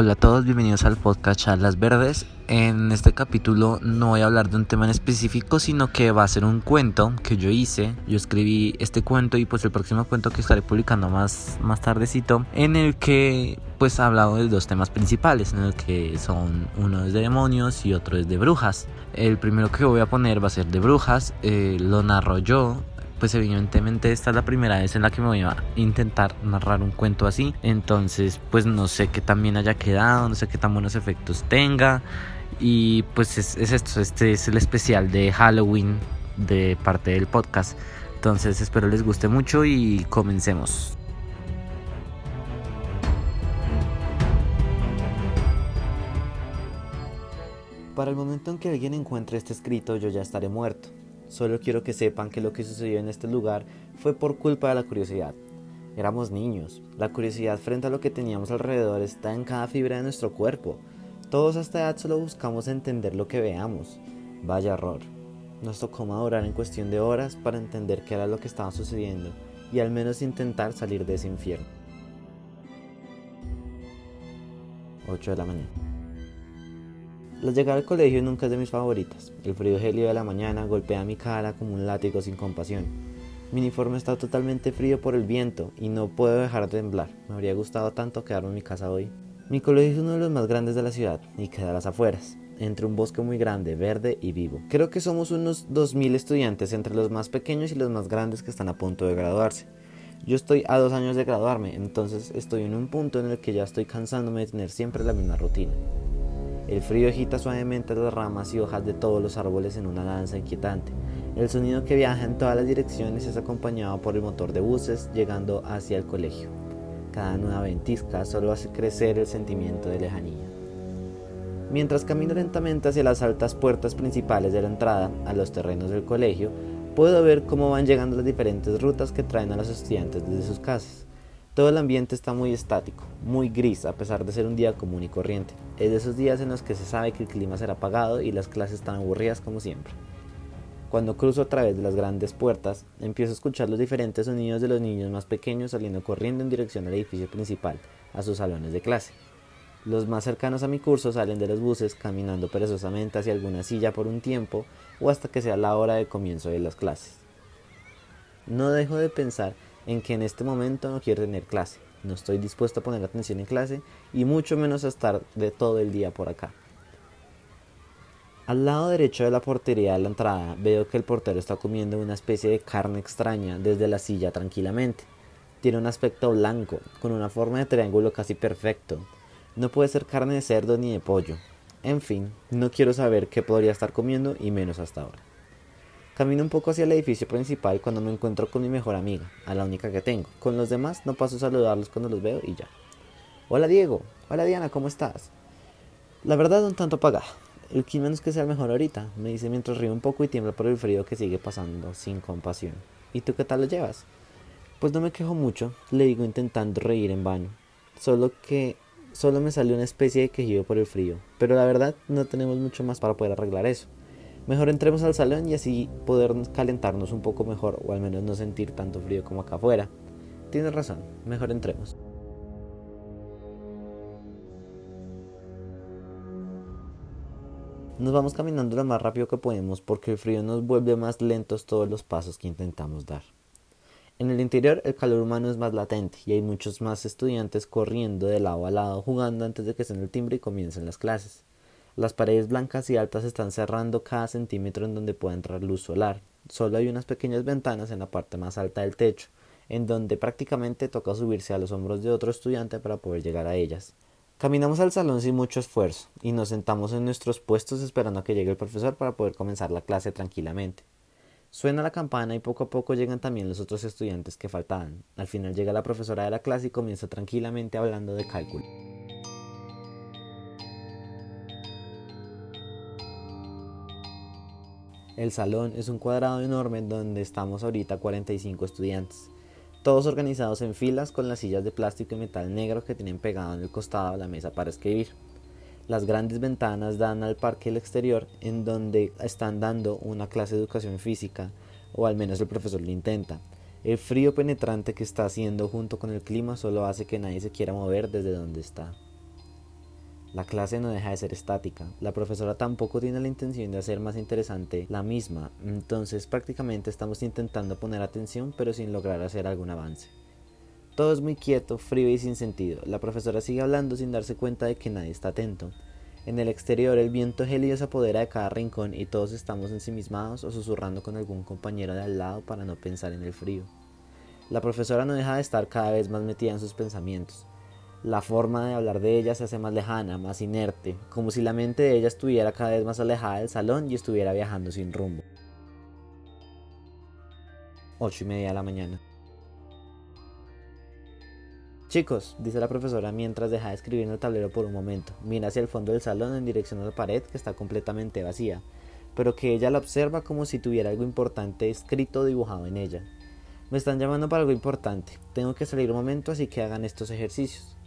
Hola a todos, bienvenidos al podcast Charlas Verdes. En este capítulo no voy a hablar de un tema en específico, sino que va a ser un cuento que yo hice. Yo escribí este cuento y pues el próximo cuento que estaré publicando más, más tardecito, en el que pues he hablado de dos temas principales, en el que son uno es de demonios y otro es de brujas. El primero que voy a poner va a ser de brujas, eh, lo narro yo pues evidentemente esta es la primera vez en la que me voy a intentar narrar un cuento así. Entonces, pues no sé qué tan bien haya quedado, no sé qué tan buenos efectos tenga. Y pues es, esto, este es el especial de Halloween de parte del podcast. Entonces espero les guste mucho y comencemos. Para el momento en que alguien encuentre este escrito yo ya estaré muerto. Solo quiero que sepan que lo que sucedió en este lugar fue por culpa de la curiosidad. Éramos niños. La curiosidad frente a lo que teníamos alrededor está en cada fibra de nuestro cuerpo. Todos a esta edad solo buscamos entender lo que veamos. Vaya error. Nos tocó madurar en cuestión de horas para entender qué era lo que estaba sucediendo y al menos intentar salir de ese infierno. 8 de la mañana. La llegada al colegio nunca es de mis favoritas. El frío gélido de la mañana golpea mi cara como un látigo sin compasión. Mi uniforme está totalmente frío por el viento y no puedo dejar de temblar. Me habría gustado tanto quedarme en mi casa hoy. Mi colegio es uno de los más grandes de la ciudad y queda a las afueras, entre un bosque muy grande, verde y vivo. Creo que somos unos 2.000 estudiantes entre los más pequeños y los más grandes que están a punto de graduarse. Yo estoy a dos años de graduarme, entonces estoy en un punto en el que ya estoy cansándome de tener siempre la misma rutina. El frío agita suavemente las ramas y hojas de todos los árboles en una danza inquietante. El sonido que viaja en todas las direcciones es acompañado por el motor de buses llegando hacia el colegio. Cada nueva ventisca solo hace crecer el sentimiento de lejanía. Mientras camino lentamente hacia las altas puertas principales de la entrada a los terrenos del colegio, puedo ver cómo van llegando las diferentes rutas que traen a los estudiantes desde sus casas. Todo el ambiente está muy estático, muy gris, a pesar de ser un día común y corriente. Es de esos días en los que se sabe que el clima será apagado y las clases están aburridas como siempre. Cuando cruzo a través de las grandes puertas, empiezo a escuchar los diferentes sonidos de los niños más pequeños saliendo corriendo en dirección al edificio principal, a sus salones de clase. Los más cercanos a mi curso salen de los buses caminando perezosamente hacia alguna silla por un tiempo o hasta que sea la hora de comienzo de las clases. No dejo de pensar en que en este momento no quiero tener clase, no estoy dispuesto a poner atención en clase y mucho menos a estar de todo el día por acá. Al lado derecho de la portería de la entrada veo que el portero está comiendo una especie de carne extraña desde la silla tranquilamente. Tiene un aspecto blanco, con una forma de triángulo casi perfecto. No puede ser carne de cerdo ni de pollo. En fin, no quiero saber qué podría estar comiendo y menos hasta ahora. Camino un poco hacia el edificio principal cuando me encuentro con mi mejor amiga, a la única que tengo. Con los demás no paso a saludarlos cuando los veo y ya. Hola Diego, hola Diana, ¿cómo estás? La verdad un tanto apagada. El no es que sea el mejor ahorita, me dice mientras río un poco y tiembla por el frío que sigue pasando sin compasión. ¿Y tú qué tal lo llevas? Pues no me quejo mucho, le digo intentando reír en vano. Solo que solo me salió una especie de quejido por el frío. Pero la verdad no tenemos mucho más para poder arreglar eso. Mejor entremos al salón y así poder calentarnos un poco mejor o al menos no sentir tanto frío como acá afuera. Tienes razón, mejor entremos. Nos vamos caminando lo más rápido que podemos porque el frío nos vuelve más lentos todos los pasos que intentamos dar. En el interior el calor humano es más latente y hay muchos más estudiantes corriendo de lado a lado jugando antes de que en el timbre y comiencen las clases. Las paredes blancas y altas están cerrando cada centímetro en donde pueda entrar luz solar. Solo hay unas pequeñas ventanas en la parte más alta del techo, en donde prácticamente toca subirse a los hombros de otro estudiante para poder llegar a ellas. Caminamos al salón sin mucho esfuerzo y nos sentamos en nuestros puestos esperando a que llegue el profesor para poder comenzar la clase tranquilamente. Suena la campana y poco a poco llegan también los otros estudiantes que faltaban. Al final llega la profesora de la clase y comienza tranquilamente hablando de cálculo. El salón es un cuadrado enorme donde estamos ahorita 45 estudiantes, todos organizados en filas con las sillas de plástico y metal negro que tienen pegado en el costado de la mesa para escribir. Las grandes ventanas dan al parque el exterior en donde están dando una clase de educación física, o al menos el profesor lo intenta. El frío penetrante que está haciendo junto con el clima solo hace que nadie se quiera mover desde donde está. La clase no deja de ser estática, la profesora tampoco tiene la intención de hacer más interesante la misma, entonces prácticamente estamos intentando poner atención pero sin lograr hacer algún avance. Todo es muy quieto, frío y sin sentido. La profesora sigue hablando sin darse cuenta de que nadie está atento. En el exterior el viento gélido se apodera de cada rincón y todos estamos ensimismados o susurrando con algún compañero de al lado para no pensar en el frío. La profesora no deja de estar cada vez más metida en sus pensamientos. La forma de hablar de ella se hace más lejana, más inerte, como si la mente de ella estuviera cada vez más alejada del salón y estuviera viajando sin rumbo. Ocho y media de la mañana. Chicos, dice la profesora mientras deja de escribir en el tablero por un momento, mira hacia el fondo del salón en dirección a la pared que está completamente vacía, pero que ella la observa como si tuviera algo importante escrito o dibujado en ella. Me están llamando para algo importante, tengo que salir un momento así que hagan estos ejercicios.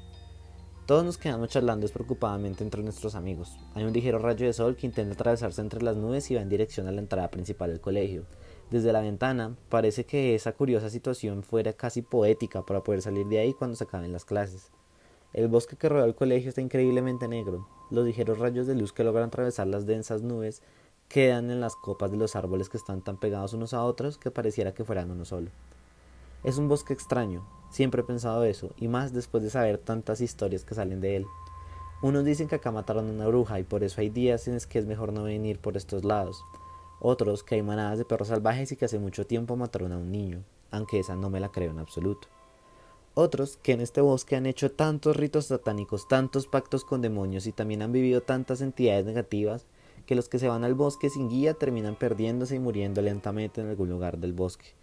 Todos nos quedamos charlando despreocupadamente entre nuestros amigos. Hay un ligero rayo de sol que intenta atravesarse entre las nubes y va en dirección a la entrada principal del colegio. Desde la ventana parece que esa curiosa situación fuera casi poética para poder salir de ahí cuando se acaben las clases. El bosque que rodea el colegio está increíblemente negro. Los ligeros rayos de luz que logran atravesar las densas nubes quedan en las copas de los árboles que están tan pegados unos a otros que pareciera que fueran uno solo. Es un bosque extraño, siempre he pensado eso, y más después de saber tantas historias que salen de él. Unos dicen que acá mataron a una bruja y por eso hay días en los que es mejor no venir por estos lados. Otros que hay manadas de perros salvajes y que hace mucho tiempo mataron a un niño, aunque esa no me la creo en absoluto. Otros que en este bosque han hecho tantos ritos satánicos, tantos pactos con demonios y también han vivido tantas entidades negativas que los que se van al bosque sin guía terminan perdiéndose y muriendo lentamente en algún lugar del bosque.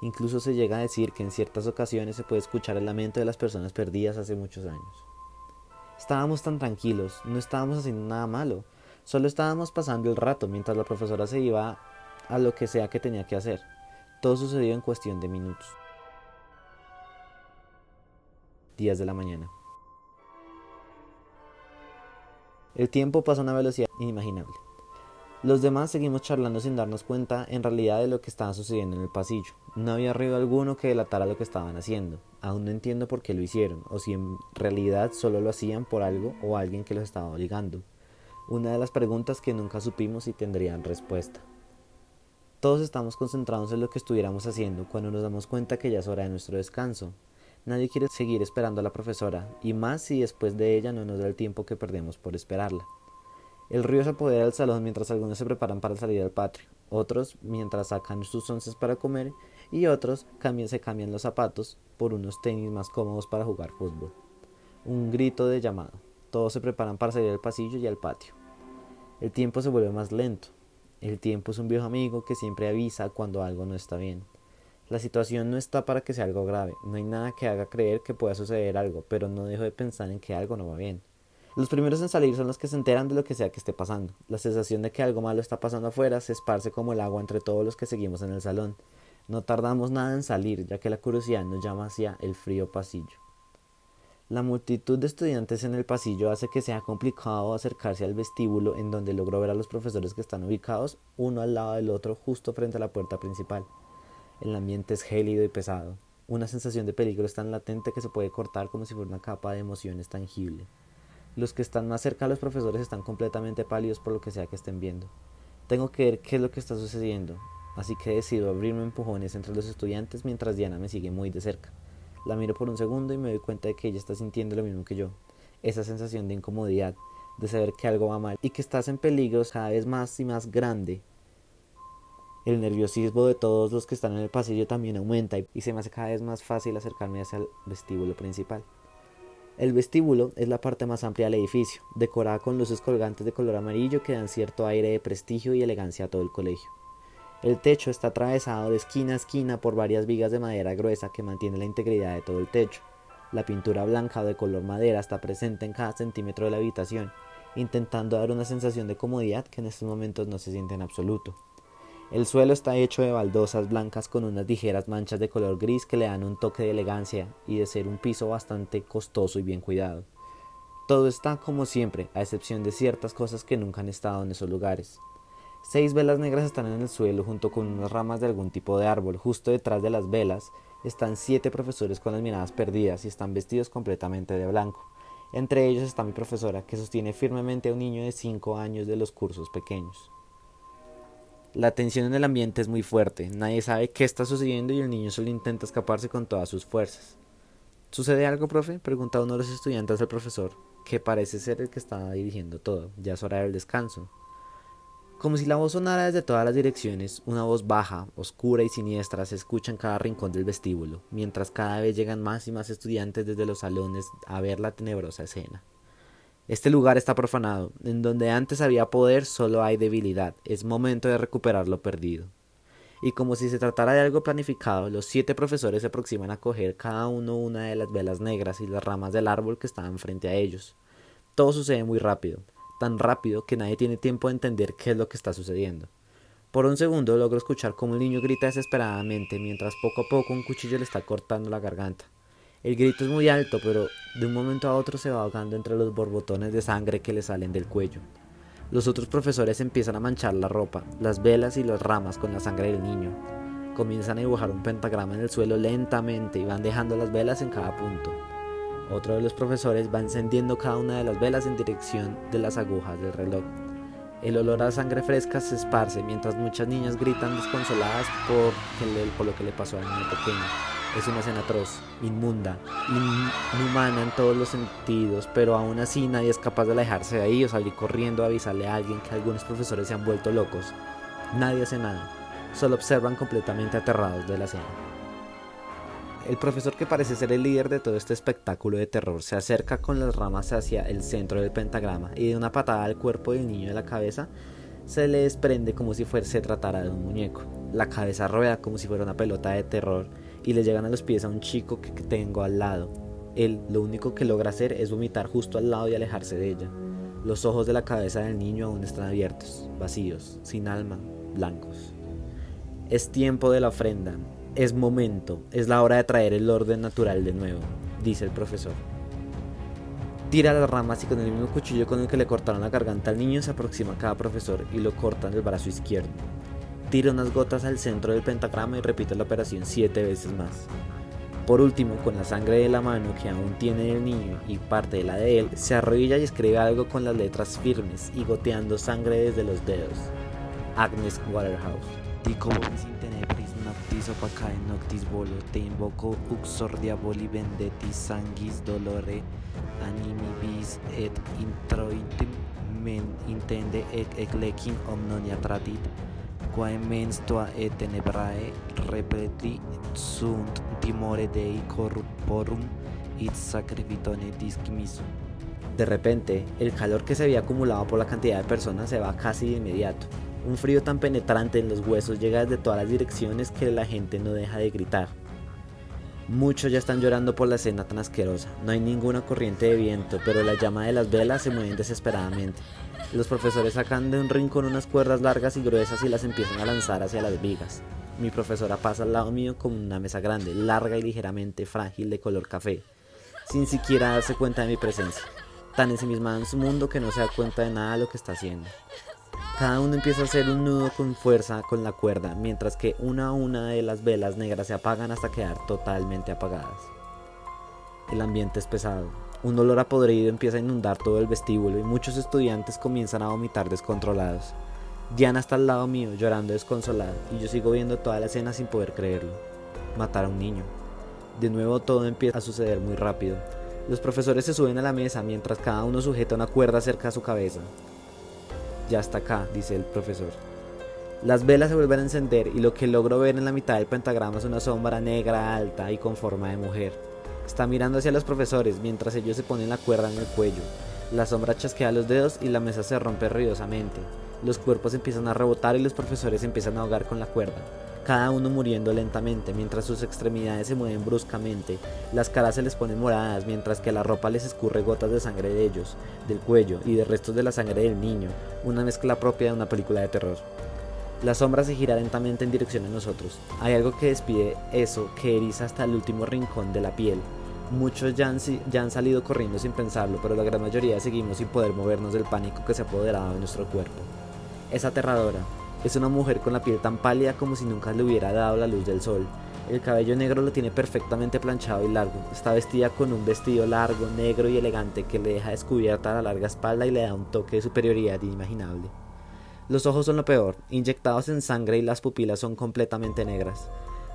Incluso se llega a decir que en ciertas ocasiones se puede escuchar el lamento de las personas perdidas hace muchos años. Estábamos tan tranquilos, no estábamos haciendo nada malo, Solo estábamos pasando el rato mientras la profesora se iba a lo que sea que tenía que hacer. Todo sucedió en cuestión de minutos. Días de la mañana. El tiempo pasa a una velocidad inimaginable. Los demás seguimos charlando sin darnos cuenta en realidad de lo que estaba sucediendo en el pasillo. No había ruido alguno que delatara lo que estaban haciendo. Aún no entiendo por qué lo hicieron, o si en realidad solo lo hacían por algo o alguien que los estaba obligando una de las preguntas que nunca supimos si tendrían respuesta. Todos estamos concentrados en lo que estuviéramos haciendo cuando nos damos cuenta que ya es hora de nuestro descanso. Nadie quiere seguir esperando a la profesora, y más si después de ella no nos da el tiempo que perdemos por esperarla. El río se apodera del salón mientras algunos se preparan para salir al patio, otros mientras sacan sus onces para comer y otros se cambian los zapatos por unos tenis más cómodos para jugar fútbol. Un grito de llamado. Todos se preparan para salir al pasillo y al patio. El tiempo se vuelve más lento. El tiempo es un viejo amigo que siempre avisa cuando algo no está bien. La situación no está para que sea algo grave, no hay nada que haga creer que pueda suceder algo, pero no dejo de pensar en que algo no va bien. Los primeros en salir son los que se enteran de lo que sea que esté pasando. La sensación de que algo malo está pasando afuera se esparce como el agua entre todos los que seguimos en el salón. No tardamos nada en salir, ya que la curiosidad nos llama hacia el frío pasillo. La multitud de estudiantes en el pasillo hace que sea complicado acercarse al vestíbulo en donde logro ver a los profesores que están ubicados uno al lado del otro justo frente a la puerta principal. El ambiente es gélido y pesado. Una sensación de peligro es tan latente que se puede cortar como si fuera una capa de emociones tangible. Los que están más cerca a los profesores están completamente pálidos por lo que sea que estén viendo. Tengo que ver qué es lo que está sucediendo, así que decido abrirme empujones entre los estudiantes mientras Diana me sigue muy de cerca. La miro por un segundo y me doy cuenta de que ella está sintiendo lo mismo que yo. Esa sensación de incomodidad, de saber que algo va mal y que estás en peligro cada vez más y más grande. El nerviosismo de todos los que están en el pasillo también aumenta y se me hace cada vez más fácil acercarme hacia el vestíbulo principal. El vestíbulo es la parte más amplia del edificio, decorada con luces colgantes de color amarillo que dan cierto aire de prestigio y elegancia a todo el colegio. El techo está atravesado de esquina a esquina por varias vigas de madera gruesa que mantiene la integridad de todo el techo. La pintura blanca o de color madera está presente en cada centímetro de la habitación, intentando dar una sensación de comodidad que en estos momentos no se siente en absoluto. El suelo está hecho de baldosas blancas con unas ligeras manchas de color gris que le dan un toque de elegancia y de ser un piso bastante costoso y bien cuidado. Todo está como siempre, a excepción de ciertas cosas que nunca han estado en esos lugares. Seis velas negras están en el suelo junto con unas ramas de algún tipo de árbol. Justo detrás de las velas están siete profesores con las miradas perdidas y están vestidos completamente de blanco. Entre ellos está mi profesora, que sostiene firmemente a un niño de 5 años de los cursos pequeños. La tensión en el ambiente es muy fuerte, nadie sabe qué está sucediendo y el niño solo intenta escaparse con todas sus fuerzas. ¿Sucede algo, profe? pregunta uno de los estudiantes al profesor, que parece ser el que está dirigiendo todo. Ya es hora del descanso. Como si la voz sonara desde todas las direcciones, una voz baja, oscura y siniestra se escucha en cada rincón del vestíbulo, mientras cada vez llegan más y más estudiantes desde los salones a ver la tenebrosa escena. Este lugar está profanado, en donde antes había poder solo hay debilidad, es momento de recuperar lo perdido. Y como si se tratara de algo planificado, los siete profesores se aproximan a coger cada uno una de las velas negras y las ramas del árbol que estaban frente a ellos. Todo sucede muy rápido, tan rápido que nadie tiene tiempo de entender qué es lo que está sucediendo. Por un segundo logro escuchar como un niño grita desesperadamente mientras poco a poco un cuchillo le está cortando la garganta. El grito es muy alto, pero de un momento a otro se va ahogando entre los borbotones de sangre que le salen del cuello. Los otros profesores empiezan a manchar la ropa, las velas y las ramas con la sangre del niño. Comienzan a dibujar un pentagrama en el suelo lentamente y van dejando las velas en cada punto. Otro de los profesores va encendiendo cada una de las velas en dirección de las agujas del reloj. El olor a sangre fresca se esparce mientras muchas niñas gritan desconsoladas por, por lo que le pasó al niño pequeño. Es una escena atroz, inmunda, inhumana en todos los sentidos, pero aún así nadie es capaz de alejarse de ahí o salir corriendo a avisarle a alguien que algunos profesores se han vuelto locos. Nadie hace nada, solo observan completamente aterrados de la escena. El profesor que parece ser el líder de todo este espectáculo de terror se acerca con las ramas hacia el centro del pentagrama y de una patada al cuerpo del niño de la cabeza se le desprende como si fuese se tratara de un muñeco. La cabeza rueda como si fuera una pelota de terror y le llegan a los pies a un chico que tengo al lado. Él lo único que logra hacer es vomitar justo al lado y alejarse de ella. Los ojos de la cabeza del niño aún están abiertos, vacíos, sin alma, blancos. Es tiempo de la ofrenda, es momento, es la hora de traer el orden natural de nuevo, dice el profesor. Tira las ramas y con el mismo cuchillo con el que le cortaron la garganta al niño se aproxima a cada profesor y lo corta en el brazo izquierdo. Tira unas gotas al centro del pentagrama y repite la operación siete veces más. Por último, con la sangre de la mano que aún tiene el niño y parte de la de él, se arrodilla y escribe algo con las letras firmes y goteando sangre desde los dedos. Agnes Waterhouse noctis opacae noctis volo, te invoco uxor diaboli vendetis sanguis dolore animi bis et introitum men intende ec eclecim omnonia tradit, sunt timore dei et. De repente, el calor que se había acumulado por la cantidad de personas se va casi de inmediato. Un frío tan penetrante en los huesos llega desde todas las direcciones que la gente no deja de gritar. Muchos ya están llorando por la escena tan asquerosa. No hay ninguna corriente de viento, pero la llama de las velas se mueven desesperadamente. Los profesores sacan de un rincón unas cuerdas largas y gruesas y las empiezan a lanzar hacia las vigas. Mi profesora pasa al lado mío con una mesa grande, larga y ligeramente frágil de color café, sin siquiera darse cuenta de mi presencia. Tan ensimismada en su mundo que no se da cuenta de nada de lo que está haciendo. Cada uno empieza a hacer un nudo con fuerza con la cuerda, mientras que una a una de las velas negras se apagan hasta quedar totalmente apagadas. El ambiente es pesado. Un olor a podrido empieza a inundar todo el vestíbulo y muchos estudiantes comienzan a vomitar descontrolados. Diana está al lado mío, llorando desconsolada, y yo sigo viendo toda la escena sin poder creerlo. Matar a un niño. De nuevo todo empieza a suceder muy rápido. Los profesores se suben a la mesa mientras cada uno sujeta una cuerda cerca a su cabeza. Ya está acá, dice el profesor. Las velas se vuelven a encender y lo que logro ver en la mitad del pentagrama es una sombra negra alta y con forma de mujer. Está mirando hacia los profesores mientras ellos se ponen la cuerda en el cuello. La sombra chasquea los dedos y la mesa se rompe ruidosamente. Los cuerpos empiezan a rebotar y los profesores empiezan a ahogar con la cuerda cada uno muriendo lentamente mientras sus extremidades se mueven bruscamente, las caras se les ponen moradas mientras que la ropa les escurre gotas de sangre de ellos, del cuello y de restos de la sangre del niño, una mezcla propia de una película de terror. La sombra se gira lentamente en dirección a nosotros. Hay algo que despide eso, que eriza hasta el último rincón de la piel. Muchos ya han, salido corriendo sin pensarlo, pero la gran mayoría seguimos sin poder movernos del pánico que se ha apoderado de nuestro cuerpo. Es aterradora, Es una mujer con la piel tan pálida como si nunca le hubiera dado la luz del sol. El cabello negro lo tiene perfectamente planchado y largo. Está vestida con un vestido largo, negro y elegante que le deja descubierta la larga espalda y le da un toque de superioridad inimaginable. Los ojos son lo peor, inyectados en sangre y las pupilas son completamente negras.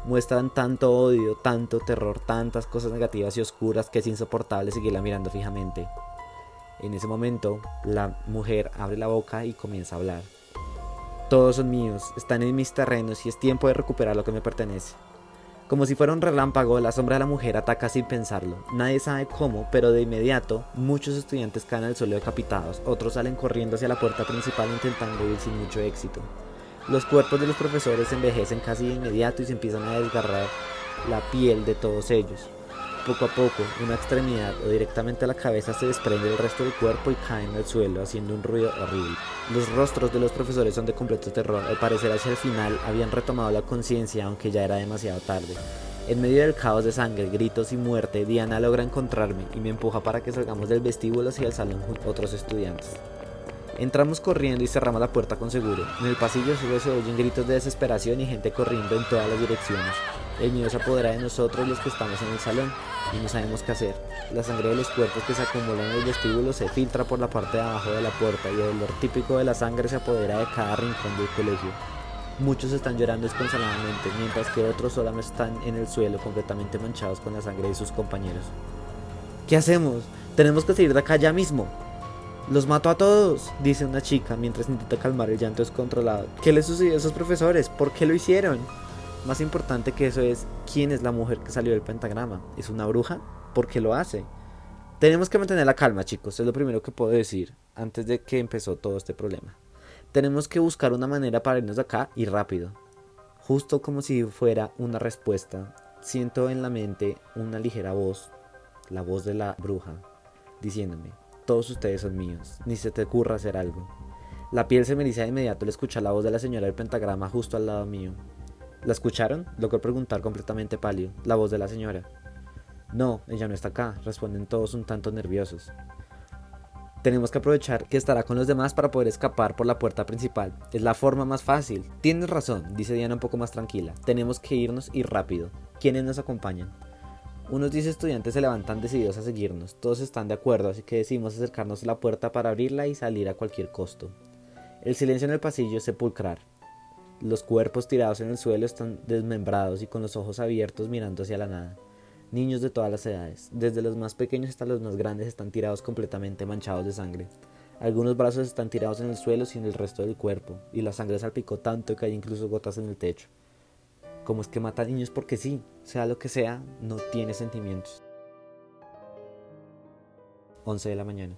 Muestran tanto odio, tanto terror, tantas cosas negativas y oscuras que es insoportable seguirla mirando fijamente. En ese momento, la mujer abre la boca y comienza a hablar. Todos son míos, están en mis terrenos y es tiempo de recuperar lo que me pertenece. Como si fuera un relámpago, la sombra de la mujer ataca sin pensarlo. Nadie sabe cómo, pero de inmediato muchos estudiantes caen al suelo decapitados, otros salen corriendo hacia la puerta principal intentando huir sin mucho éxito. Los cuerpos de los profesores envejecen casi de inmediato y se empiezan a desgarrar la piel de todos ellos. Poco a poco, una extremidad o directamente a la cabeza se desprende del resto del cuerpo y cae en el suelo haciendo un ruido horrible. Los rostros de los profesores son de completo terror. Al parecer hacia el final habían retomado la conciencia aunque ya era demasiado tarde. En medio del caos de sangre, gritos y muerte, Diana logra encontrarme y me empuja para que salgamos del vestíbulo hacia el salón junto otros estudiantes. Entramos corriendo y cerramos la puerta con seguro. En el pasillo solo se oyen gritos de desesperación y gente corriendo en todas las direcciones. El miedo se apodera de nosotros los que estamos en el salón y no sabemos qué hacer. La sangre de los cuerpos que se acumulan en el vestíbulo se filtra por la parte de abajo de la puerta y el olor típico de la sangre se apodera de cada rincón del colegio. Muchos están llorando desconsoladamente, mientras que otros solamente están en el suelo completamente manchados con la sangre de sus compañeros. ¿Qué hacemos? Tenemos que salir de acá ya mismo. Los mato a todos, dice una chica mientras intenta calmar el llanto descontrolado. ¿Qué le sucedió a esos profesores? ¿Por qué lo hicieron? Más importante que eso es quién es la mujer que salió del pentagrama. ¿Es una bruja? ¿Por qué lo hace? Tenemos que mantener la calma, chicos. Es lo primero que puedo decir antes de que empezó todo este problema. Tenemos que buscar una manera para irnos de acá y rápido. Justo como si fuera una respuesta, siento en la mente una ligera voz, la voz de la bruja, diciéndome, todos ustedes son míos, ni se te ocurra hacer algo. La piel se me eriza de inmediato al escuchar la voz de la señora del pentagrama justo al lado mío. ¿La escucharon? Logró preguntar completamente pálido, la voz de la señora. No, ella no está acá, responden todos un tanto nerviosos. Tenemos que aprovechar que estará con los demás para poder escapar por la puerta principal. Es la forma más fácil. Tienes razón, dice Diana un poco más tranquila. Tenemos que irnos y rápido. ¿Quiénes nos acompañan? Unos 10 estudiantes se levantan decididos a seguirnos. Todos están de acuerdo, así que decidimos acercarnos a la puerta para abrirla y salir a cualquier costo. El silencio en el pasillo es sepulcral. Los cuerpos tirados en el suelo están desmembrados y con los ojos abiertos mirando hacia la nada. Niños de todas las edades, desde los más pequeños hasta los más grandes, están tirados completamente manchados de sangre. Algunos brazos están tirados en el suelo sin el resto del cuerpo, y la sangre salpicó tanto que hay incluso gotas en el techo. Como es que mata niños porque sí, sea lo que sea, no tiene sentimientos. 11 de la mañana.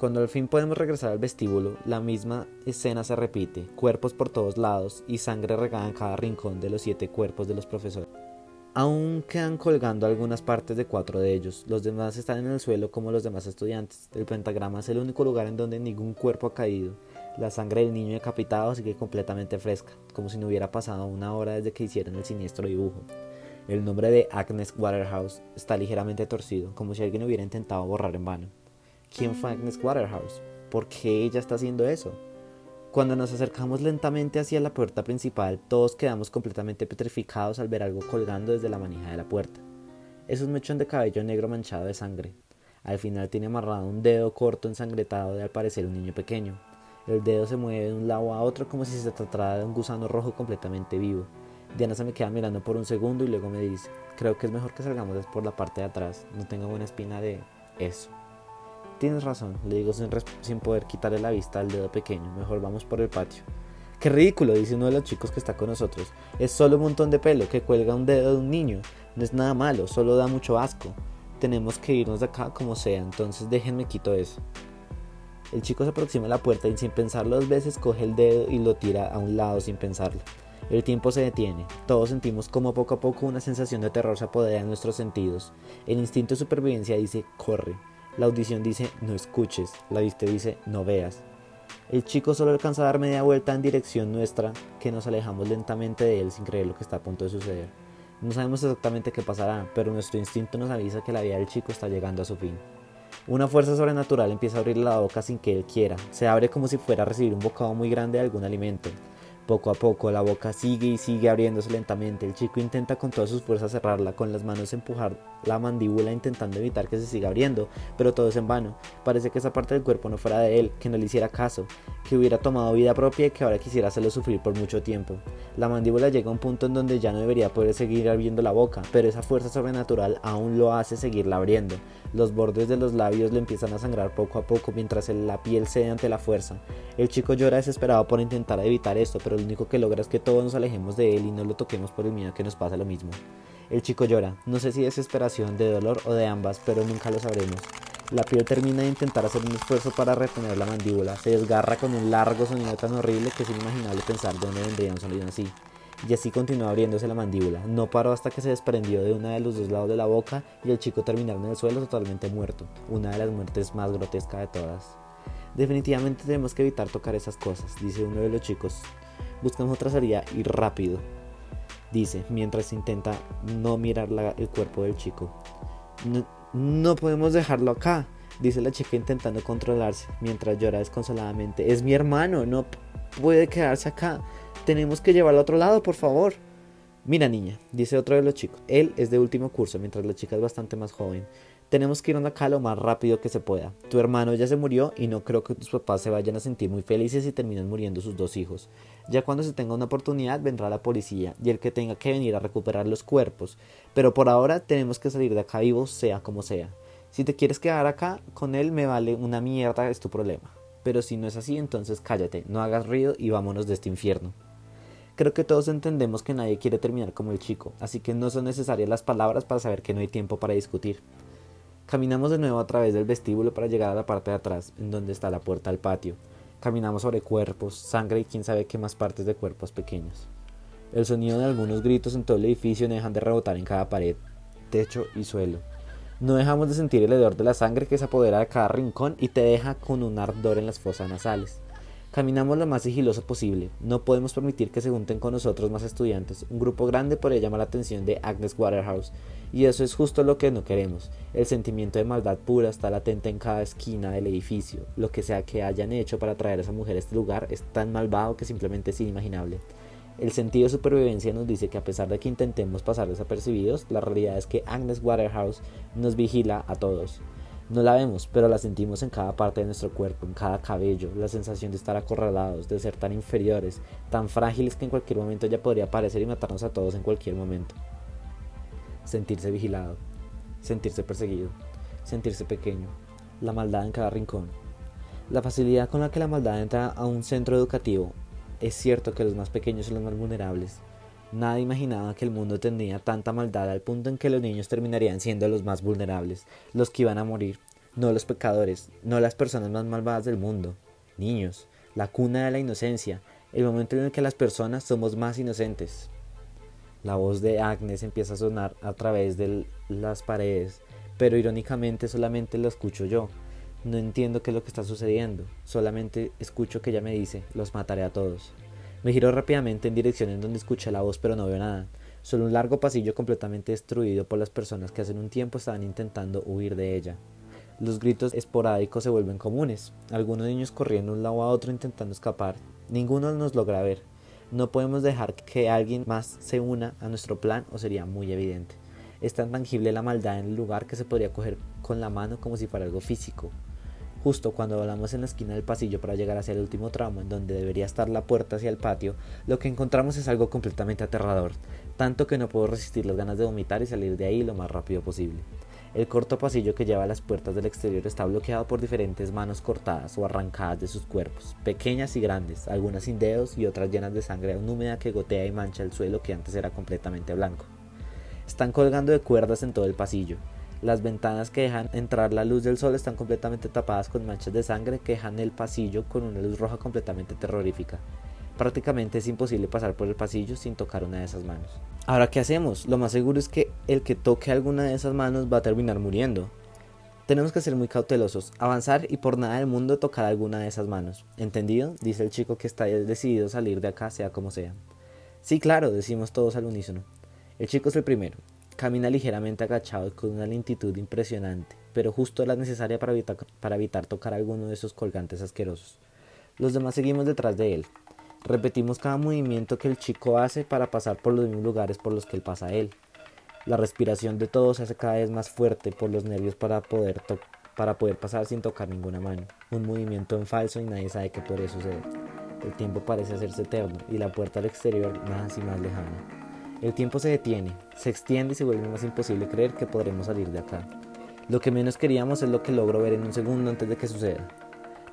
Cuando al fin podemos regresar al vestíbulo, la misma escena se repite, cuerpos por todos lados y sangre regada en cada rincón de los siete cuerpos de los profesores. Aún quedan colgando algunas partes de cuatro de ellos, los demás están en el suelo como los demás estudiantes. El pentagrama es el único lugar en donde ningún cuerpo ha caído. La sangre del niño decapitado sigue completamente fresca, como si no hubiera pasado una hora desde que hicieron el siniestro dibujo. El nombre de Agnes Waterhouse está ligeramente torcido, como si alguien hubiera intentado borrar en vano. ¿Quién fue Agnes Waterhouse? ¿Por qué ella está haciendo eso? Cuando nos acercamos lentamente hacia la puerta principal, todos quedamos completamente petrificados al ver algo colgando desde la manija de la puerta. Es un mechón de cabello negro manchado de sangre. Al final tiene amarrado un dedo corto ensangretado de al parecer un niño pequeño. El dedo se mueve de un lado a otro como si se tratara de un gusano rojo completamente vivo. Diana se me queda mirando por un segundo y luego me dice, creo que es mejor que salgamos por la parte de atrás, no tengo buena espina de eso. Tienes razón, le digo sin, poder quitarle la vista al dedo pequeño. Mejor vamos por el patio. Qué ridículo, dice uno de los chicos que está con nosotros. Es solo un montón de pelo que cuelga un dedo de un niño. No es nada malo, solo da mucho asco. Tenemos que irnos de acá como sea, entonces déjenme quito eso. El chico se aproxima a la puerta y sin pensarlo dos veces coge el dedo y lo tira a un lado sin pensarlo. El tiempo se detiene. Todos sentimos como poco a poco una sensación de terror se apodera en nuestros sentidos. El instinto de supervivencia dice corre. La audición dice no escuches, la vista dice no veas. El chico solo alcanza a dar media vuelta en dirección nuestra, que nos alejamos lentamente de él sin creer lo que está a punto de suceder. No sabemos exactamente qué pasará, pero nuestro instinto nos avisa que la vida del chico está llegando a su fin. Una fuerza sobrenatural empieza a abrir la boca sin que él quiera. Se abre como si fuera a recibir un bocado muy grande de algún alimento. Poco a poco la boca sigue y sigue abriéndose lentamente. El chico intenta con todas sus fuerzas cerrarla, con las manos empujar la mandíbula intentando evitar que se siga abriendo, pero todo es en vano. Parece que esa parte del cuerpo no fuera de él, que no le hiciera caso, que hubiera tomado vida propia y que ahora quisiera hacerlo sufrir por mucho tiempo. La mandíbula llega a un punto en donde ya no debería poder seguir abriendo la boca, pero esa fuerza sobrenatural aún lo hace seguirla abriendo. Los bordes de los labios le empiezan a sangrar poco a poco mientras la piel cede ante la fuerza. El chico llora desesperado por intentar evitar esto, pero lo único que logra es que todos nos alejemos de él y no lo toquemos por el miedo que nos pasa lo mismo. El chico llora, no sé si de desesperación, de dolor o de ambas, pero nunca lo sabremos. La piel termina de intentar hacer un esfuerzo para retener la mandíbula, se desgarra con un largo sonido tan horrible que es inimaginable pensar de dónde vendría un sonido así y así continuó abriéndose la mandíbula. No paró hasta que se desprendió de uno de los dos lados de la boca y el chico terminaron en el suelo totalmente muerto, una de las muertes más grotescas de todas. Definitivamente tenemos que evitar tocar esas cosas, dice uno de los chicos. Buscamos otra salida y rápido, dice, mientras intenta no mirar el cuerpo del chico. No, no podemos dejarlo acá, dice la chica intentando controlarse, mientras llora desconsoladamente. Es mi hermano, no puede quedarse acá. Tenemos que llevarlo a otro lado, por favor. Mira, niña, dice otro de los chicos. Él es de último curso, mientras la chica es bastante más joven. Tenemos que ir acá lo más rápido que se pueda. Tu hermano ya se murió y no creo que tus papás se vayan a sentir muy felices si terminan muriendo sus dos hijos. Ya cuando se tenga una oportunidad vendrá la policía y el que tenga que venir a recuperar los cuerpos. Pero por ahora tenemos que salir de acá vivos sea como sea. Si te quieres quedar acá con él me vale una mierda, es tu problema. Pero si no es así, entonces cállate, no hagas ruido y vámonos de este infierno. Creo que todos entendemos que nadie quiere terminar como el chico, así que no son necesarias las palabras para saber que no hay tiempo para discutir. Caminamos de nuevo a través del vestíbulo para llegar a la parte de atrás, en donde está la puerta al patio. Caminamos sobre cuerpos, sangre y quién sabe qué más partes de cuerpos pequeños. El sonido de algunos gritos en todo el edificio no dejan de rebotar en cada pared, techo y suelo. No dejamos de sentir el hedor de la sangre que se apodera de cada rincón y te deja con un ardor en las fosas nasales. Caminamos lo más sigiloso posible. No podemos permitir que se junten con nosotros más estudiantes. Un grupo grande podría llamar la atención de Agnes Waterhouse. Y eso es justo lo que no queremos. El sentimiento de maldad pura está latente en cada esquina del edificio. Lo que sea que hayan hecho para traer a esa mujer a este lugar es tan malvado que simplemente es inimaginable. El sentido de supervivencia nos dice que a pesar de que intentemos pasar desapercibidos, la realidad es que Agnes Waterhouse nos vigila a todos. No la vemos, pero la sentimos en cada parte de nuestro cuerpo, en cada cabello, la sensación de estar acorralados, de ser tan inferiores, tan frágiles que en cualquier momento ya podría aparecer y matarnos a todos en cualquier momento. Sentirse vigilado, sentirse perseguido, sentirse pequeño, la maldad en cada rincón. La facilidad con la que la maldad entra a un centro educativo. Es cierto que los más pequeños son los más vulnerables, Nadie imaginaba que el mundo tendría tanta maldad al punto en que los niños terminarían siendo los más vulnerables, los que iban a morir, no los pecadores, no las personas más malvadas del mundo. Niños, la cuna de la inocencia, el momento en el que las personas somos más inocentes. La voz de Agnes empieza a sonar a través de las paredes, pero irónicamente solamente la escucho yo. No entiendo qué es lo que está sucediendo, solamente escucho que ella me dice, los mataré a todos. Me giro rápidamente en dirección en donde escuché la voz pero no veo nada. Solo un largo pasillo completamente destruido por las personas que hace un tiempo estaban intentando huir de ella. Los gritos esporádicos se vuelven comunes, algunos niños corriendo de un lado a otro intentando escapar. Ninguno nos logra ver. No podemos dejar que alguien más se una a nuestro plan o sería muy evidente. Es tan tangible la maldad en el lugar que se podría coger con la mano como si fuera algo físico. Justo cuando volamos en la esquina del pasillo para llegar hacia el último tramo, en donde debería estar la puerta hacia el patio, lo que encontramos es algo completamente aterrador, tanto que no puedo resistir las ganas de vomitar y salir de ahí lo más rápido posible. El corto pasillo que lleva a las puertas del exterior está bloqueado por diferentes manos cortadas o arrancadas de sus cuerpos, pequeñas y grandes, algunas sin dedos y otras llenas de sangre aún húmeda que gotea y mancha el suelo que antes era completamente blanco. Están colgando de cuerdas en todo el pasillo, las ventanas que dejan entrar la luz del sol están completamente tapadas con manchas de sangre que dejan el pasillo con una luz roja completamente terrorífica. Prácticamente es imposible pasar por el pasillo sin tocar una de esas manos. Ahora, ¿qué hacemos? Lo más seguro es que el que toque alguna de esas manos va a terminar muriendo. Tenemos que ser muy cautelosos, avanzar y por nada del mundo tocar alguna de esas manos. ¿Entendido? Dice el chico que está decidido a salir de acá, sea como sea. Sí, claro, decimos todos al unísono. El chico es el primero. Camina ligeramente agachado con una lentitud impresionante. pero justo la necesaria para evitar, tocar alguno de esos colgantes asquerosos. Los demás seguimos detrás de él. Repetimos cada movimiento que el chico hace para pasar por los mismos lugares por los que él pasa él. La respiración de todos se hace cada vez más fuerte por los nervios para poder, para poder pasar sin tocar ninguna mano. Un movimiento en falso y nadie sabe qué puede suceder. El tiempo parece hacerse eterno y la puerta al exterior más y más lejana. El tiempo se detiene, se extiende y se vuelve más imposible creer que podremos salir de acá. Lo que menos queríamos es lo que logro ver en un segundo antes de que suceda.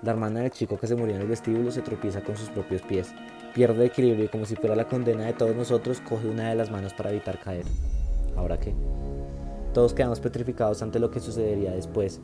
La hermana del chico que se murió en el vestíbulo se tropieza con sus propios pies, pierde equilibrio y como si fuera la condena de todos nosotros, coge una de las manos para evitar caer. ¿Ahora qué? Todos quedamos petrificados ante lo que sucedería después.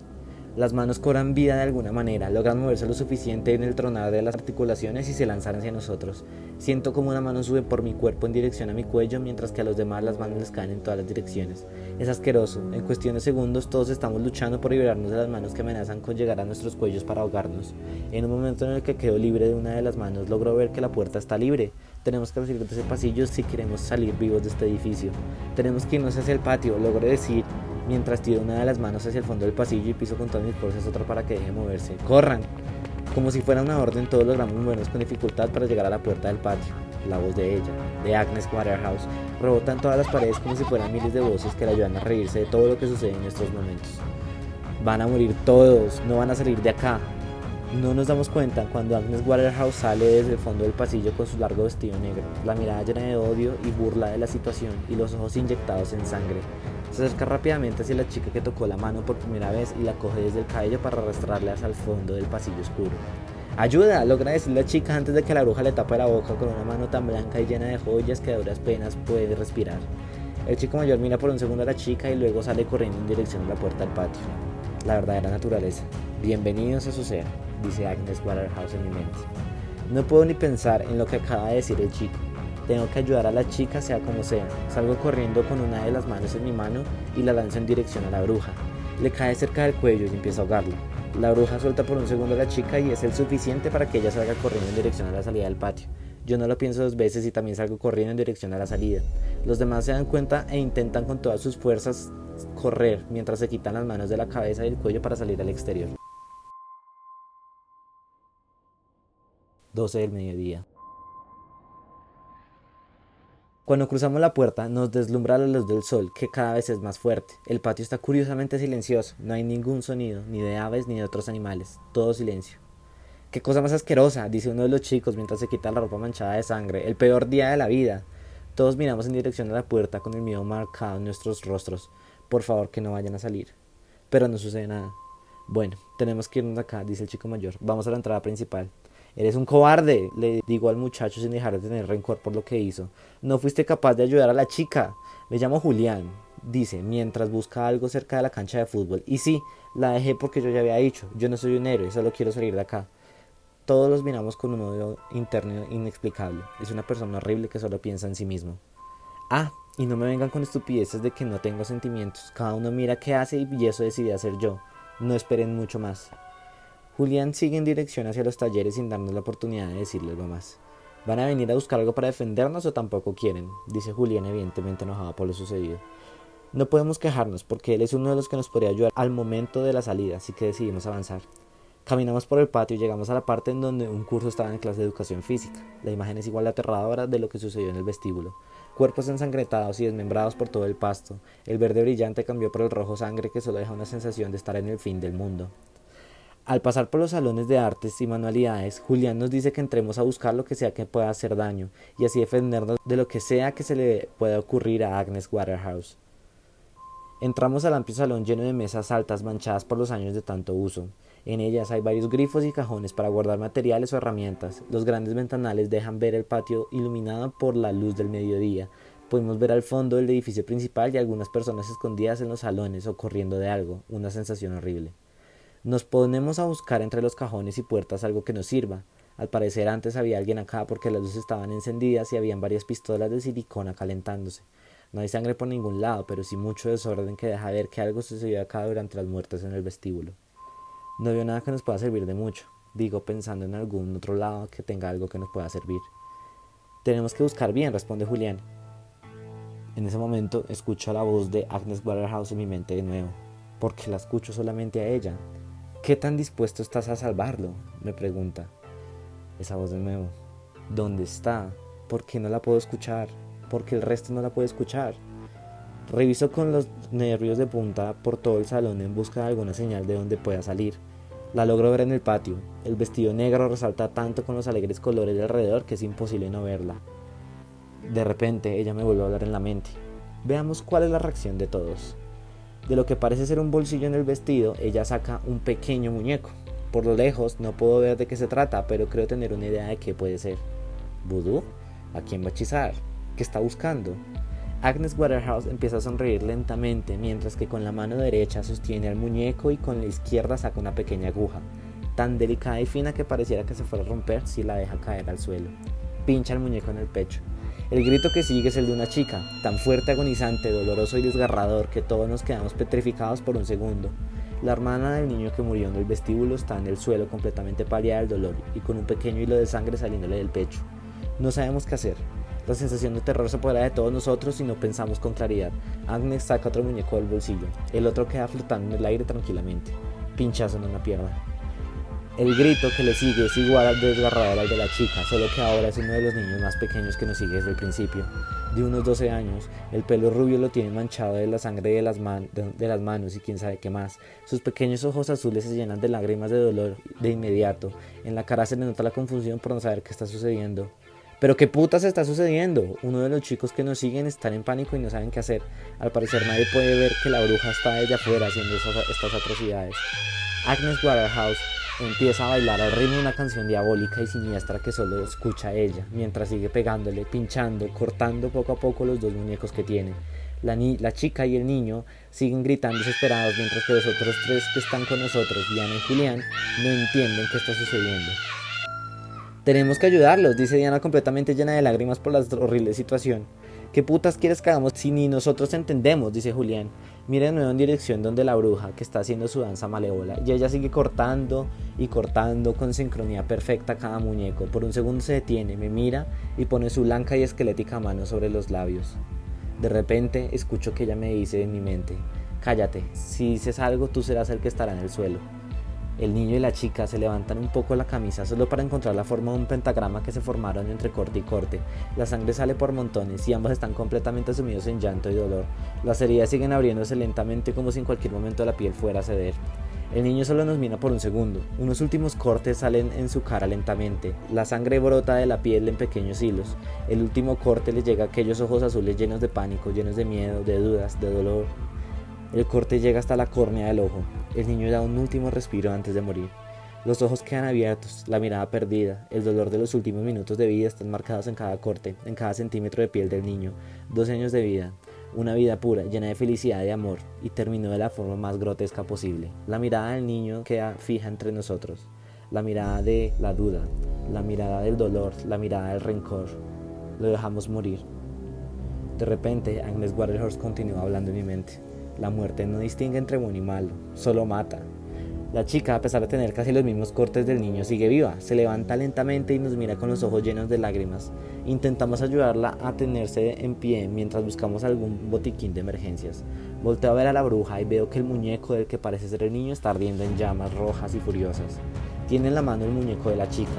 Las manos cobran vida de alguna manera, logran moverse lo suficiente en el tronar de las articulaciones y se lanzan hacia nosotros. Siento como una mano sube por mi cuerpo en dirección a mi cuello, mientras que a los demás las manos les caen en todas las direcciones. Es asqueroso. En cuestión de segundos todos estamos luchando por liberarnos de las manos que amenazan con llegar a nuestros cuellos para ahogarnos. En un momento en el que quedo libre de una de las manos, logro ver que la puerta está libre. Tenemos que salir de ese pasillo si queremos salir vivos de este edificio. Tenemos que irnos hacia el patio, logro decir mientras tiro una de las manos hacia el fondo del pasillo y piso con todas mis fuerzas otra para que deje de moverse. ¡Corran! Como si fuera una orden, todos logramos movernos con dificultad para llegar a la puerta del patio. La voz de ella, de Agnes Waterhouse, rebota en todas las paredes como si fueran miles de voces que la ayudan a reírse de todo lo que sucede en estos momentos. Van a morir todos, no van a salir de acá. No nos damos cuenta cuando Agnes Waterhouse sale desde el fondo del pasillo con su largo vestido negro, la mirada llena de odio y burla de la situación y los ojos inyectados en sangre. Se acerca rápidamente hacia la chica que tocó la mano por primera vez y la coge desde el cabello para arrastrarle hacia el fondo del pasillo oscuro. ¡Ayuda! logra decir la chica antes de que la bruja le tape la boca con una mano tan blanca y llena de joyas que a duras penas puede respirar. El chico mayor mira por un segundo a la chica y luego sale corriendo en dirección a la puerta del patio. La verdadera naturaleza. Bienvenidos a su ser, dice Agnes Waterhouse en mi mente. No puedo ni pensar en lo que acaba de decir el chico. Tengo que ayudar a la chica sea como sea. Salgo corriendo con una de las manos en mi mano y la lanzo en dirección a la bruja. Le cae cerca del cuello y empieza a ahogarla. La bruja suelta por un segundo a la chica y es el suficiente para que ella salga corriendo en dirección a la salida del patio. Yo no lo pienso dos veces y también salgo corriendo en dirección a la salida. Los demás se dan cuenta e intentan con todas sus fuerzas correr mientras se quitan las manos de la cabeza y del cuello para salir al exterior. 12 del mediodía. Cuando cruzamos la puerta nos deslumbra la luz del sol, que cada vez es más fuerte. El patio está curiosamente silencioso, no hay ningún sonido, ni de aves ni de otros animales, todo silencio. Qué cosa más asquerosa, dice uno de los chicos mientras se quita la ropa manchada de sangre, el peor día de la vida. Todos miramos en dirección a la puerta con el miedo marcado en nuestros rostros. Por favor, que no vayan a salir. Pero no sucede nada. Bueno, tenemos que irnos acá, dice el chico mayor. Vamos a la entrada principal. Eres un cobarde, le digo al muchacho sin dejar de tener rencor por lo que hizo. No fuiste capaz de ayudar a la chica. Me llamo Julián, dice, mientras busca algo cerca de la cancha de fútbol. Y sí, la dejé porque yo ya había dicho, yo no soy un héroe, solo quiero salir de acá. Todos los miramos con un odio interno inexplicable. Es una persona horrible que solo piensa en sí mismo. Ah, y no me vengan con estupideces de que no tengo sentimientos. Cada uno mira qué hace y eso decidí hacer yo. No esperen mucho más. Julián sigue en dirección hacia los talleres sin darnos la oportunidad de decirle algo más. ¿Van a venir a buscar algo para defendernos o tampoco quieren? dice Julián evidentemente enojado por lo sucedido. No podemos quejarnos porque él es uno de los que nos podría ayudar al momento de la salida, así que decidimos avanzar. Caminamos por el patio y llegamos a la parte en donde un curso estaba en clase de educación física. La imagen es igual de aterradora de lo que sucedió en el vestíbulo. Cuerpos ensangrentados y desmembrados por todo el pasto. El verde brillante cambió por el rojo sangre que solo deja una sensación de estar en el fin del mundo. Al pasar por los salones de artes y manualidades, Julián nos dice que entremos a buscar lo que sea que pueda hacer daño y así defendernos de lo que sea que se le pueda ocurrir a Agnes Waterhouse. Entramos al amplio salón lleno de mesas altas manchadas por los años de tanto uso. En ellas hay varios grifos y cajones para guardar materiales o herramientas. Los grandes ventanales dejan ver el patio iluminado por la luz del mediodía. Podemos ver al fondo del edificio principal y algunas personas escondidas en los salones o corriendo de algo, una sensación horrible. Nos ponemos a buscar entre los cajones y puertas algo que nos sirva. Al parecer antes había alguien acá porque las luces estaban encendidas y habían varias pistolas de silicona calentándose. No hay sangre por ningún lado, pero sí mucho desorden que deja ver que algo sucedió acá durante las muertes en el vestíbulo. No veo nada que nos pueda servir de mucho, digo pensando en algún otro lado que tenga algo que nos pueda servir. Tenemos que buscar bien, responde Julián. En ese momento escucho la voz de Agnes Waterhouse en mi mente de nuevo. porque la escucho solamente a ella. ¿Qué tan dispuesto estás a salvarlo? me pregunta. Esa voz de nuevo. ¿Dónde está? ¿Por qué no la puedo escuchar? ¿Por qué el resto no la puede escuchar? Reviso con los nervios de punta por todo el salón en busca de alguna señal de donde pueda salir. La logro ver en el patio. El vestido negro resalta tanto con los alegres colores de alrededor que es imposible no verla. De repente ella me vuelve a hablar en la mente. Veamos cuál es la reacción de todos. De lo que parece ser un bolsillo en el vestido, ella saca un pequeño muñeco. Por lo lejos no puedo ver de qué se trata, pero creo tener una idea de qué puede ser. ¿Vudú? ¿A quién va a hechizar? ¿Qué está buscando? Agnes Waterhouse empieza a sonreír lentamente mientras que con la mano derecha sostiene al muñeco y con la izquierda saca una pequeña aguja, tan delicada y fina que pareciera que se fuera a romper si la deja caer al suelo. Pincha el muñeco en el pecho. El grito que sigue es el de una chica, tan fuerte, agonizante, doloroso y desgarrador que todos nos quedamos petrificados por un segundo. La hermana del niño que murió en el vestíbulo está en el suelo completamente pálida del dolor y con un pequeño hilo de sangre saliéndole del pecho. No sabemos qué hacer. La sensación de terror se apodera de todos nosotros si no pensamos con claridad. Agnes saca otro muñeco del bolsillo. El otro queda flotando en el aire tranquilamente. Pinchazo en una pierna. El grito que le sigue es igual al desgarrador al de la chica, solo que ahora es uno de los niños más pequeños que nos sigue desde el principio. De unos 12 años, el pelo rubio lo tiene manchado de la sangre de las, manos y quién sabe qué más. Sus pequeños ojos azules se llenan de lágrimas de dolor de inmediato. En la cara se le nota la confusión por no saber qué está sucediendo. Pero qué putas está sucediendo. Uno de los chicos que nos siguen están en pánico y no saben qué hacer. Al parecer nadie puede ver que la bruja está desde afuera haciendo estas atrocidades. Agnes Waterhouse empieza a bailar al ritmo una canción diabólica y siniestra que solo escucha ella, mientras sigue pegándole, pinchando, cortando poco a poco los dos muñecos que tiene. La, la, chica y el niño siguen gritando desesperados mientras que los otros tres que están con nosotros, Diana y Julián, no entienden qué está sucediendo. Tenemos que ayudarlos, dice Diana completamente llena de lágrimas por la horrible situación. ¿Qué putas quieres que hagamos si ni nosotros entendemos? dice Julián. Nuevo en dirección donde la bruja, que está haciendo su danza malévola, y ella sigue cortando y cortando con sincronía perfecta cada muñeco. Por un segundo se detiene, me mira y pone su blanca y esquelética mano sobre los labios. De repente escucho que ella me dice en mi mente, cállate, si dices algo tú serás el que estará en el suelo. El niño y la chica se levantan un poco la camisa solo para encontrar la forma de un pentagrama que se formaron entre corte y corte. La sangre sale por montones y ambos están completamente sumidos en llanto y dolor. Las heridas siguen abriéndose lentamente como si en cualquier momento la piel fuera a ceder. El niño solo nos mira por un segundo. Unos últimos cortes salen en su cara lentamente. La sangre brota de la piel en pequeños hilos. El último corte le llega a aquellos ojos azules llenos de pánico, llenos de miedo, de dudas, de dolor. El corte llega hasta la córnea del ojo. El niño da un último respiro antes de morir. Los ojos quedan abiertos, la mirada perdida, el dolor de los últimos minutos de vida están marcados en cada corte, en cada centímetro de piel del niño. Dos años de vida, una vida pura, llena de felicidad y amor, y terminó de la forma más grotesca posible. La mirada del niño queda fija entre nosotros, la mirada de la duda, la mirada del dolor, la mirada del rencor. Lo dejamos morir. De repente, Agnes Waterhorse continúa hablando en mi mente. La muerte no distingue entre bueno y malo, solo mata. La chica, a pesar de tener casi los mismos cortes del niño, sigue viva. Se levanta lentamente y nos mira con los ojos llenos de lágrimas. Intentamos ayudarla a tenerse en pie mientras buscamos algún botiquín de emergencias. Volteo a ver a la bruja y veo que el muñeco del que parece ser el niño está ardiendo en llamas rojas y furiosas. Tiene en la mano el muñeco de la chica.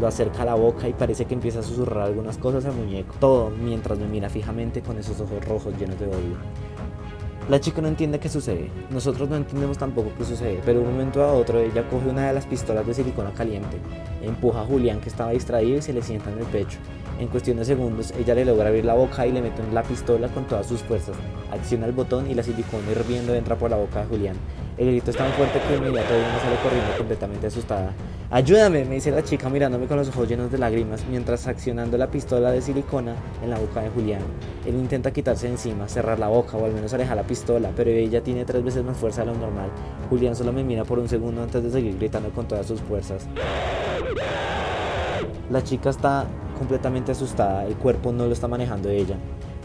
Lo acerca a la boca y parece que empieza a susurrar algunas cosas al muñeco. Todo mientras me mira fijamente con esos ojos rojos llenos de odio. La chica no entiende qué sucede, nosotros no entendemos tampoco qué sucede, pero de un momento a otro ella coge una de las pistolas de silicona caliente, empuja a Julián que estaba distraído y se le sienta en el pecho. En cuestión de segundos, ella le logra abrir la boca y le mete la pistola con todas sus fuerzas. Acciona el botón y la silicona hirviendo entra por la boca de Julián. El grito es tan fuerte que inmediatamente me sale corriendo completamente asustada. Ayúdame, me dice la chica mirándome con los ojos llenos de lágrimas mientras accionando la pistola de silicona en la boca de Julián. Él intenta quitarse encima, cerrar la boca o al menos alejar la pistola, pero ella tiene tres veces más fuerza de lo normal. Julián solo me mira por un segundo antes de seguir gritando con todas sus fuerzas. La chica está completamente asustada, el cuerpo no lo está manejando ella.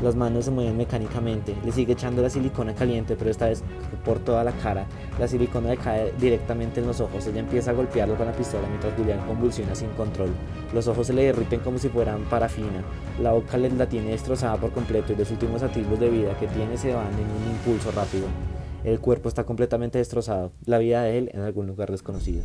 Las manos se mueven mecánicamente, le sigue echando la silicona caliente, pero esta vez por toda la cara. La silicona le cae directamente en los ojos. Ella empieza a golpearlo con la pistola mientras Julián convulsiona sin control. Los ojos se le derriten como si fueran parafina. La boca la tiene destrozada por completo y los últimos atisbos de vida que tiene se van en un impulso rápido. El cuerpo está completamente destrozado, la vida de él en algún lugar desconocido.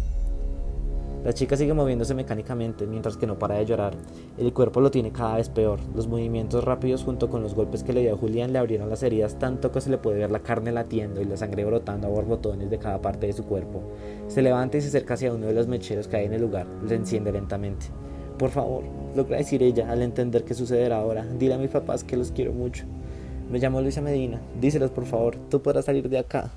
La chica sigue moviéndose mecánicamente mientras que no para de llorar. El cuerpo lo tiene cada vez peor. Los movimientos rápidos junto con los golpes que le dio Julián le abrieron las heridas tanto que se le puede ver la carne latiendo y la sangre brotando a borbotones de cada parte de su cuerpo. Se levanta y se acerca hacia uno de los mecheros que hay en el lugar. Le enciende lentamente. Por favor, logra decir ella al entender qué sucederá ahora. Dile a mis papás que los quiero mucho. Me llamo Luisa Medina. Díselos por favor. Tú podrás salir de acá.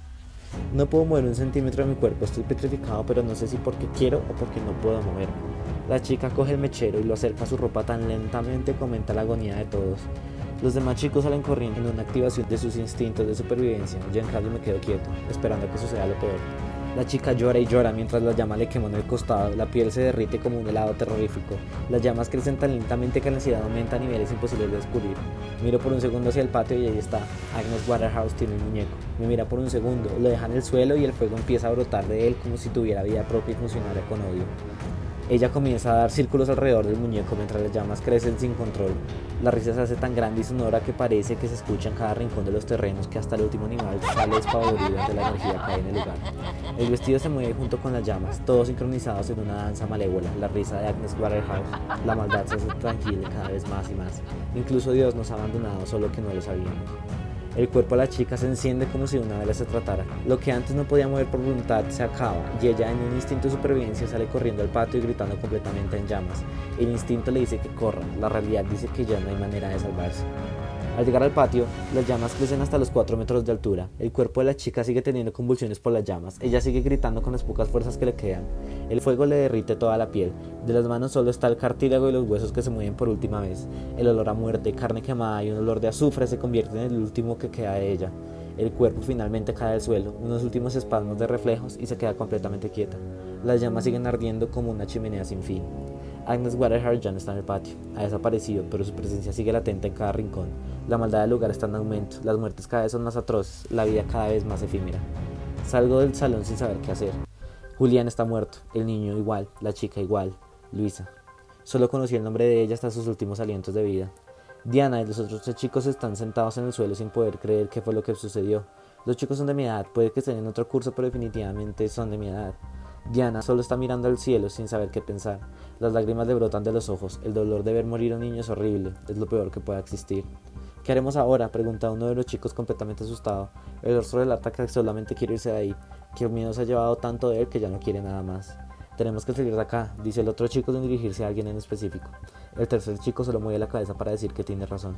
No puedo mover un centímetro de mi cuerpo, estoy petrificado, pero no sé si porque quiero o porque no puedo moverme. La chica coge el mechero y lo acerca a su ropa tan lentamente que aumenta la agonía de todos. Los demás chicos salen corriendo en una activación de sus instintos de supervivencia. Yo en me quedo quieto, esperando a que suceda lo peor. La chica llora y llora mientras la llama le quema en el costado. La piel se derrite como un helado terrorífico. Las llamas crecen tan lentamente que la ansiedad aumenta a niveles imposibles de descubrir. Miro por un segundo hacia el patio y ahí está. Agnes Waterhouse tiene un muñeco. Me mira por un segundo, lo deja en el suelo y el fuego empieza a brotar de él como si tuviera vida propia y funcionara con odio. Ella comienza a dar círculos alrededor del muñeco mientras las llamas crecen sin control. La risa se hace tan grande y sonora que parece que se escucha en cada rincón de los terrenos que hasta el último animal sale despavorido ante la energía que hay en el lugar. El vestido se mueve junto con las llamas, todos sincronizados en una danza malévola. La risa de Agnes Waterhouse, la maldad se hace tranquila cada vez más y más. Incluso Dios nos ha abandonado, solo que no lo sabíamos. El cuerpo de la chica se enciende como si de una vez se tratara. Lo que antes no podía mover por voluntad se acaba y ella en un instinto de supervivencia sale corriendo al patio y gritando completamente en llamas. El instinto le dice que corra, la realidad dice que ya no hay manera de salvarse. Al llegar al patio, las llamas crecen hasta los 4 metros de altura. El cuerpo de la chica sigue teniendo convulsiones por las llamas. Ella sigue gritando con las pocas fuerzas que le quedan. El fuego le derrite toda la piel. De las manos solo está el cartílago y los huesos que se mueven por última vez. El olor a muerte, carne quemada y un olor de azufre se convierten en el último que queda de ella. El cuerpo finalmente cae al suelo, unos últimos espasmos de reflejos y se queda completamente quieta. Las llamas siguen ardiendo como una chimenea sin fin. Agnes Waterhouse ya no está en el patio, ha desaparecido, pero su presencia sigue latente en cada rincón. La maldad del lugar está en aumento, las muertes cada vez son más atroces, la vida cada vez más efímera. Salgo del salón sin saber qué hacer. Julián está muerto, el niño igual, la chica igual, Luisa. Solo conocí el nombre de ella hasta sus últimos alientos de vida. Diana y los otros tres chicos están sentados en el suelo sin poder creer qué fue lo que sucedió. Los chicos son de mi edad, puede que estén en otro curso, pero definitivamente son de mi edad. Diana solo está mirando al cielo sin saber qué pensar. Las lágrimas le brotan de los ojos. El dolor de ver morir a un niño es horrible. Es lo peor que pueda existir. ¿Qué haremos ahora? pregunta uno de los chicos completamente asustado. El rostro del ataque solamente quiere irse de ahí. Que miedo se ha llevado tanto de él que ya no quiere nada más. Tenemos que salir de acá, dice el otro chico sin dirigirse a alguien en específico. El tercer chico solo mueve la cabeza para decir que tiene razón.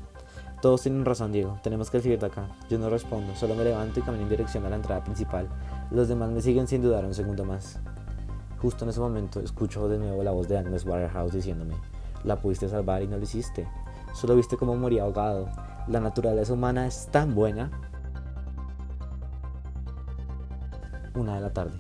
Todos tienen razón, Diego. Tenemos que salir de acá. Yo no respondo, solo me levanto y camino en dirección a la entrada principal. Los demás me siguen sin dudar un segundo más. Justo en ese momento escucho de nuevo la voz de Agnes Waterhouse diciéndome, la pudiste salvar y no lo hiciste. Solo viste cómo moría ahogado. La naturaleza humana es tan buena. Una de la tarde.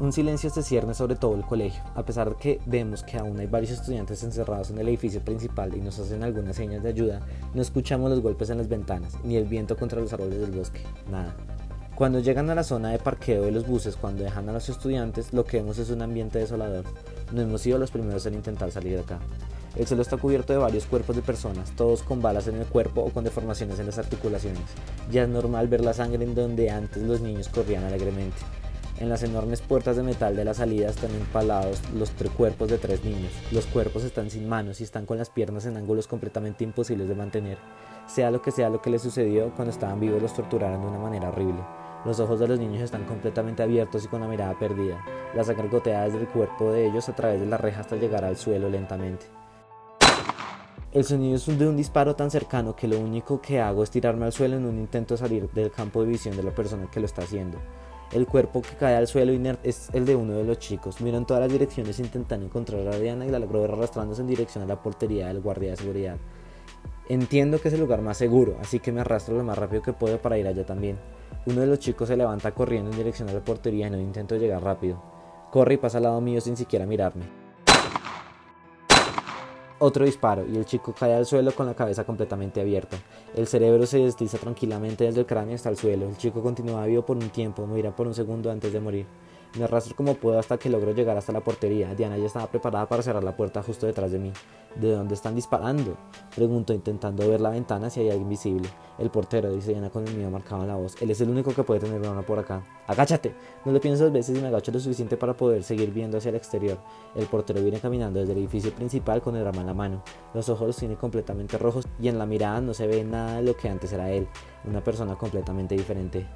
Un silencio se cierne sobre todo el colegio, a pesar de que vemos que aún hay varios estudiantes encerrados en el edificio principal y nos hacen algunas señas de ayuda, no escuchamos los golpes en las ventanas, ni el viento contra los árboles del bosque, nada. Cuando llegan a la zona de parqueo de los buses, cuando dejan a los estudiantes, lo que vemos es un ambiente desolador. No hemos sido los primeros en intentar salir de acá. El suelo está cubierto de varios cuerpos de personas, todos con balas en el cuerpo o con deformaciones en las articulaciones. Ya es normal ver la sangre en donde antes los niños corrían alegremente. En las enormes puertas de metal de la salida están empalados los tres cuerpos de tres niños. Los cuerpos están sin manos y están con las piernas en ángulos completamente imposibles de mantener. Sea lo que sea lo que les sucedió, cuando estaban vivos los torturaron de una manera horrible. Los ojos de los niños están completamente abiertos y con la mirada perdida. La sangre gotea desde el cuerpo de ellos a través de la reja hasta llegar al suelo lentamente. El sonido es de un disparo tan cercano que lo único que hago es tirarme al suelo en un intento de salir del campo de visión de la persona que lo está haciendo. El cuerpo que cae al suelo inerte es el de uno de los chicos. Miro en todas las direcciones intentando encontrar a Diana y la logro ver arrastrándose en dirección a la portería del guardia de seguridad. Entiendo que es el lugar más seguro, así que me arrastro lo más rápido que puedo para ir allá también. Uno de los chicos se levanta corriendo en dirección a la portería y no intento llegar rápido. Corre y pasa al lado mío sin siquiera mirarme. Otro disparo y el chico cae al suelo con la cabeza completamente abierta. El cerebro se desliza tranquilamente desde el cráneo hasta el suelo. El chico continúa vivo por un tiempo, morirá por un segundo antes de morir. Me arrastro como puedo hasta que logro llegar hasta la portería. Diana ya estaba preparada para cerrar la puerta justo detrás de mí. ¿De dónde están disparando? Pregunto intentando ver la ventana si hay alguien visible. El portero, dice Diana con el mío marcado en la voz. Él es el único que puede tener una por acá. Agáchate. No lo pienso dos veces y me agacho lo suficiente para poder seguir viendo hacia el exterior. El portero viene caminando desde el edificio principal con el arma en la mano. Los ojos los tiene completamente rojos y en la mirada no se ve nada de lo que antes era él. Una persona completamente diferente.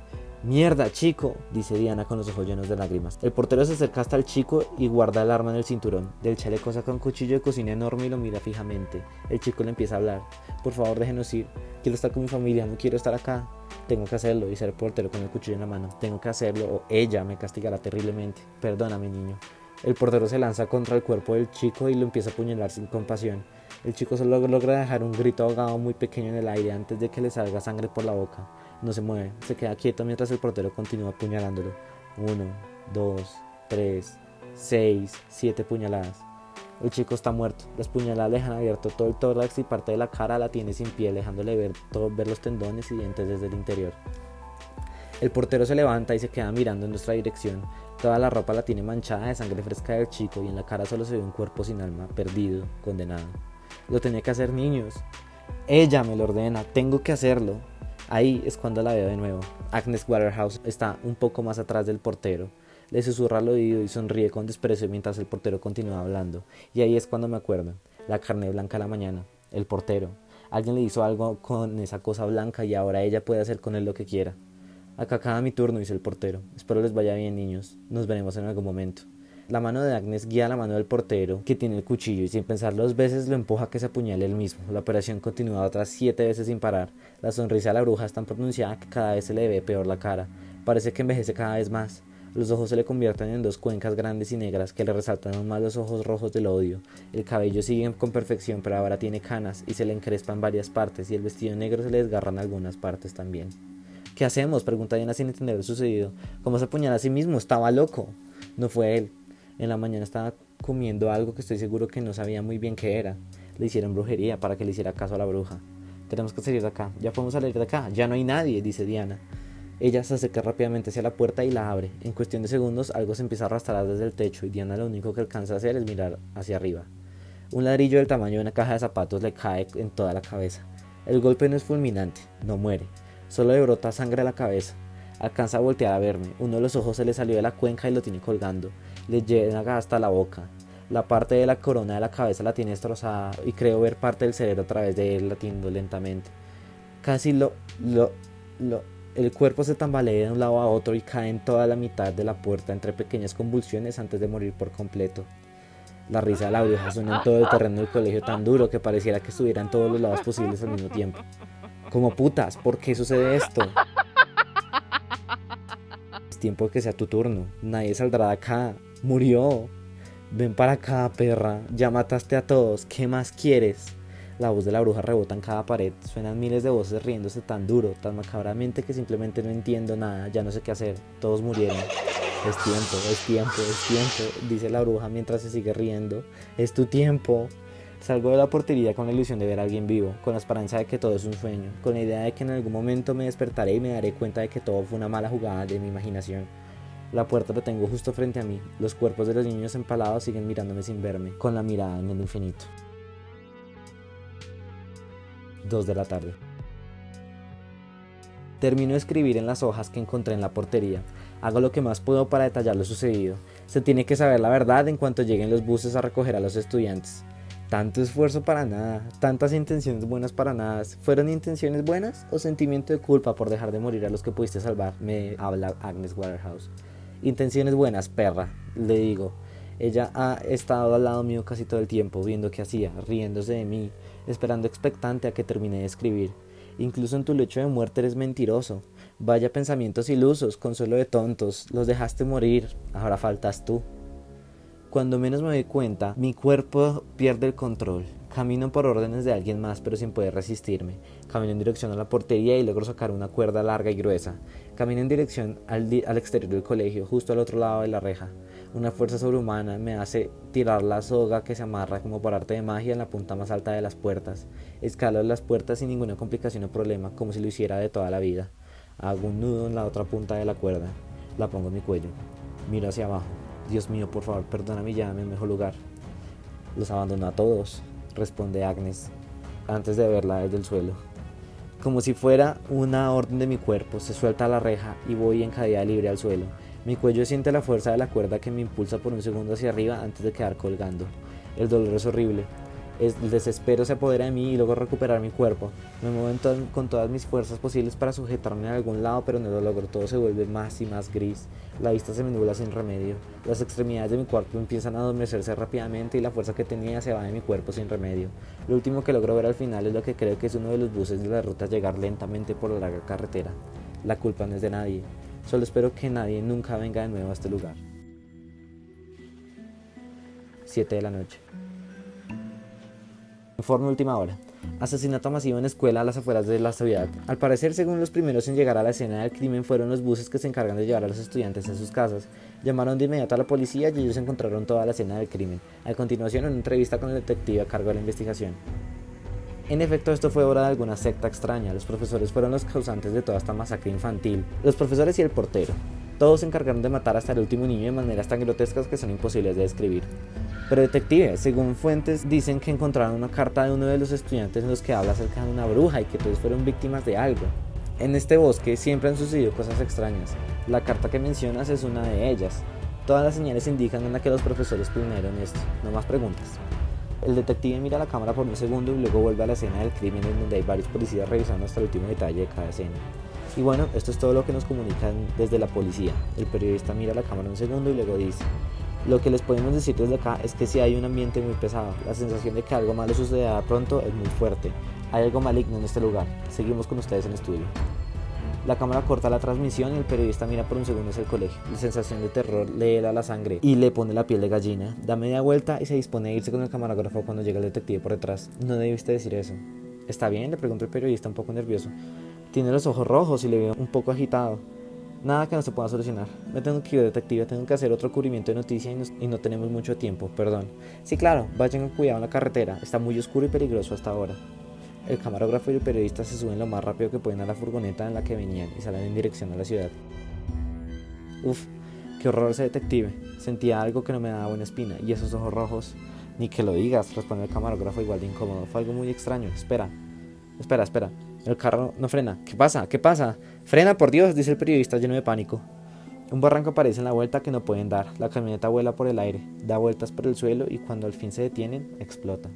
Mierda, chico, dice Diana con los ojos llenos de lágrimas. El portero se acerca hasta el chico y guarda el arma en el cinturón. Del chaleco saca un cuchillo de cocina enorme y lo mira fijamente. El chico le empieza a hablar. Por favor, déjenos ir. Quiero estar con mi familia, no quiero estar acá. Tengo que hacerlo, dice el portero con el cuchillo en la mano. Tengo que hacerlo o ella me castigará terriblemente. Perdóname, niño. El portero se lanza contra el cuerpo del chico y lo empieza a apuñalar sin compasión. El chico solo logra dejar un grito ahogado muy pequeño en el aire antes de que le salga sangre por la boca. No se mueve, se queda quieto mientras el portero continúa apuñalándolo. Uno, dos, tres, seis, siete puñaladas. El chico está muerto. Las puñaladas le dejan abierto todo el tórax y parte de la cara la tiene sin piel, dejándole ver, todo, ver los tendones y dientes desde el interior. El portero se levanta y se queda mirando en nuestra dirección. Toda la ropa la tiene manchada de sangre fresca del chico y en la cara solo se ve un cuerpo sin alma, perdido, condenado. Lo tenía que hacer niños. Ella me lo ordena, tengo que hacerlo. Ahí es cuando la veo de nuevo. Agnes Waterhouse está un poco más atrás del portero. Le susurra al oído y sonríe con desprecio mientras el portero continúa hablando. Y ahí es cuando me acuerdo. La carne blanca a la mañana. El portero. Alguien le hizo algo con esa cosa blanca y ahora ella puede hacer con él lo que quiera. Acá acaba mi turno, dice el portero. Espero les vaya bien, niños. Nos veremos en algún momento. La mano de Agnes guía la mano del portero, que tiene el cuchillo, y sin pensar dos veces lo empuja que se apuñale él mismo. La operación continúa otras siete veces sin parar. La sonrisa de la bruja es tan pronunciada que cada vez se le ve peor la cara. Parece que envejece cada vez más. Los ojos se le convierten en dos cuencas grandes y negras que le resaltan aún más los ojos rojos del odio. El cabello sigue con perfección, pero ahora tiene canas y se le encrespa en varias partes, y el vestido negro se le desgarra en algunas partes también. ¿Qué hacemos? pregunta Diana sin entender lo sucedido. ¿Cómo se apuñala a sí mismo? Estaba loco. No fue él. En la mañana estaba comiendo algo que estoy seguro que no sabía muy bien qué era. Le hicieron brujería para que le hiciera caso a la bruja. Tenemos que salir de acá. Ya podemos salir de acá. Ya no hay nadie, dice Diana. Ella se acerca rápidamente hacia la puerta y la abre. En cuestión de segundos algo se empieza a arrastrar desde el techo y Diana lo único que alcanza a hacer es mirar hacia arriba. Un ladrillo del tamaño de una caja de zapatos le cae en toda la cabeza. El golpe no es fulminante, no muere, solo le brota sangre a la cabeza. Alcanza a voltear a verme, uno de los ojos se le salió de la cuenca y lo tiene colgando le llega hasta la boca. La parte de la corona de la cabeza la tiene destrozada y creo ver parte del cerebro a través de él latiendo lentamente. Casi lo, lo, lo, el cuerpo se tambalea de un lado a otro y cae en toda la mitad de la puerta entre pequeñas convulsiones antes de morir por completo. La risa de la bruja suena en todo el terreno del colegio tan duro que pareciera que estuviera en todos los lados posibles al mismo tiempo. Como putas, ¿por qué sucede esto? Es tiempo de que sea tu turno. Nadie saldrá de acá. Murió. Ven para acá, perra. Ya mataste a todos. ¿Qué más quieres? La voz de la bruja rebota en cada pared. Suenan miles de voces riéndose tan duro, tan macabramente que simplemente no entiendo nada. Ya no sé qué hacer. Todos murieron. Es tiempo, es tiempo, es tiempo, dice la bruja mientras se sigue riendo. Es tu tiempo. Salgo de la portería con la ilusión de ver a alguien vivo, con la esperanza de que todo es un sueño, con la idea de que en algún momento me despertaré y me daré cuenta de que todo fue una mala jugada de mi imaginación. La puerta la tengo justo frente a mí. Los cuerpos de los niños empalados siguen mirándome sin verme, con la mirada en el infinito. 2 de la tarde. Termino de escribir en las hojas que encontré en la portería. Hago lo que más puedo para detallar lo sucedido. Se tiene que saber la verdad en cuanto lleguen los buses a recoger a los estudiantes. Tanto esfuerzo para nada, tantas intenciones buenas para nada. ¿Fueron intenciones buenas o sentimiento de culpa por dejar de morir a los que pudiste salvar? Me habla Agnes Waterhouse. Intenciones buenas, perra, le digo. Ella ha estado al lado mío casi todo el tiempo, viendo qué hacía, riéndose de mí, esperando expectante a que termine de escribir. Incluso en tu lecho de muerte eres mentiroso. Vaya pensamientos ilusos, consuelo de tontos, los dejaste morir, ahora faltas tú. Cuando menos me doy cuenta, mi cuerpo pierde el control. Camino por órdenes de alguien más, pero sin poder resistirme. Camino en dirección a la portería y logro sacar una cuerda larga y gruesa. Camino en dirección al, exterior del colegio, justo al otro lado de la reja. Una fuerza sobrehumana me hace tirar la soga que se amarra como por arte de magia en la punta más alta de las puertas. Escalo las puertas sin ninguna complicación o problema, como si lo hiciera de toda la vida. Hago un nudo en la otra punta de la cuerda. La pongo en mi cuello. Miro hacia abajo. Dios mío, por favor, perdóname y llévame al mejor lugar. Los abandono a todos, responde Agnes, antes de verla desde el suelo. Como si fuera una orden de mi cuerpo, se suelta la reja y voy en caída libre al suelo. Mi cuello siente la fuerza de la cuerda que me impulsa por un segundo hacia arriba antes de quedar colgando. El dolor es horrible, el desespero se apodera de mí y luego recuperar mi cuerpo. Me muevo con todas mis fuerzas posibles para sujetarme a algún lado, pero no lo logro. Todo se vuelve más y más gris. La vista se me nubla sin remedio. Las extremidades de mi cuerpo empiezan a adormecerse rápidamente y la fuerza que tenía se va de mi cuerpo sin remedio. Lo último que logro ver al final es lo que creo que es uno de los buses de la ruta llegar lentamente por la larga carretera. La culpa no es de nadie. Solo espero que nadie nunca venga de nuevo a este lugar. 7 de la noche. Informe última hora. Asesinato masivo en escuela a las afueras de la ciudad. Al parecer, según los primeros en llegar a la escena del crimen, fueron los buses que se encargan de llevar a los estudiantes a sus casas. Llamaron de inmediato a la policía y ellos encontraron toda la escena del crimen. A continuación, una entrevista con el detective a cargo de la investigación. En efecto, esto fue obra de alguna secta extraña. Los profesores fueron los causantes de toda esta masacre infantil. Los profesores y el portero. Todos se encargaron de matar hasta el último niño de maneras tan grotescas que son imposibles de describir. Pero detective, según fuentes dicen que encontraron una carta de uno de los estudiantes en los que habla acerca de una bruja y que todos fueron víctimas de algo. En este bosque siempre han sucedido cosas extrañas. La carta que mencionas es una de ellas. Todas las señales indican en la que los profesores planearon esto. No más preguntas. El detective mira la cámara por un segundo y luego vuelve a la escena del crimen en donde hay varios policías revisando hasta el último detalle de cada escena. Y bueno, esto es todo lo que nos comunican desde la policía. El periodista mira la cámara un segundo y luego dice, lo que les podemos decir desde acá es que si hay un ambiente muy pesado. La sensación de que algo malo sucederá pronto es muy fuerte. Hay algo maligno en este lugar. Seguimos con ustedes en estudio. La cámara corta la transmisión y el periodista mira por un segundo hacia el colegio. La sensación de terror le hela la sangre y le pone la piel de gallina. Da media vuelta y se dispone a irse con el camarógrafo cuando llega el detective por detrás. No debiste decir eso. ¿Está bien? Le pregunta el periodista un poco nervioso. Tiene los ojos rojos y le veo un poco agitado. Nada que no se pueda solucionar. Me tengo que ir, detective. Tengo que hacer otro cubrimiento de noticia y, no tenemos mucho tiempo. Perdón. Sí, claro. Vayan con cuidado en la carretera. Está muy oscuro y peligroso hasta ahora. El camarógrafo y el periodista se suben lo más rápido que pueden a la furgoneta en la que venían y salen en dirección a la ciudad. Uf, qué horror ese detective. Sentía algo que no me daba buena espina. Y esos ojos rojos. Ni que lo digas, responde el camarógrafo igual de incómodo. Fue algo muy extraño. Espera. Espera, espera. El carro no frena. ¿Qué pasa? ¿Qué pasa? Frena, por Dios, dice el periodista lleno de pánico. Un barranco aparece en la vuelta que no pueden dar. La camioneta vuela por el aire, da vueltas por el suelo y cuando al fin se detienen, explota.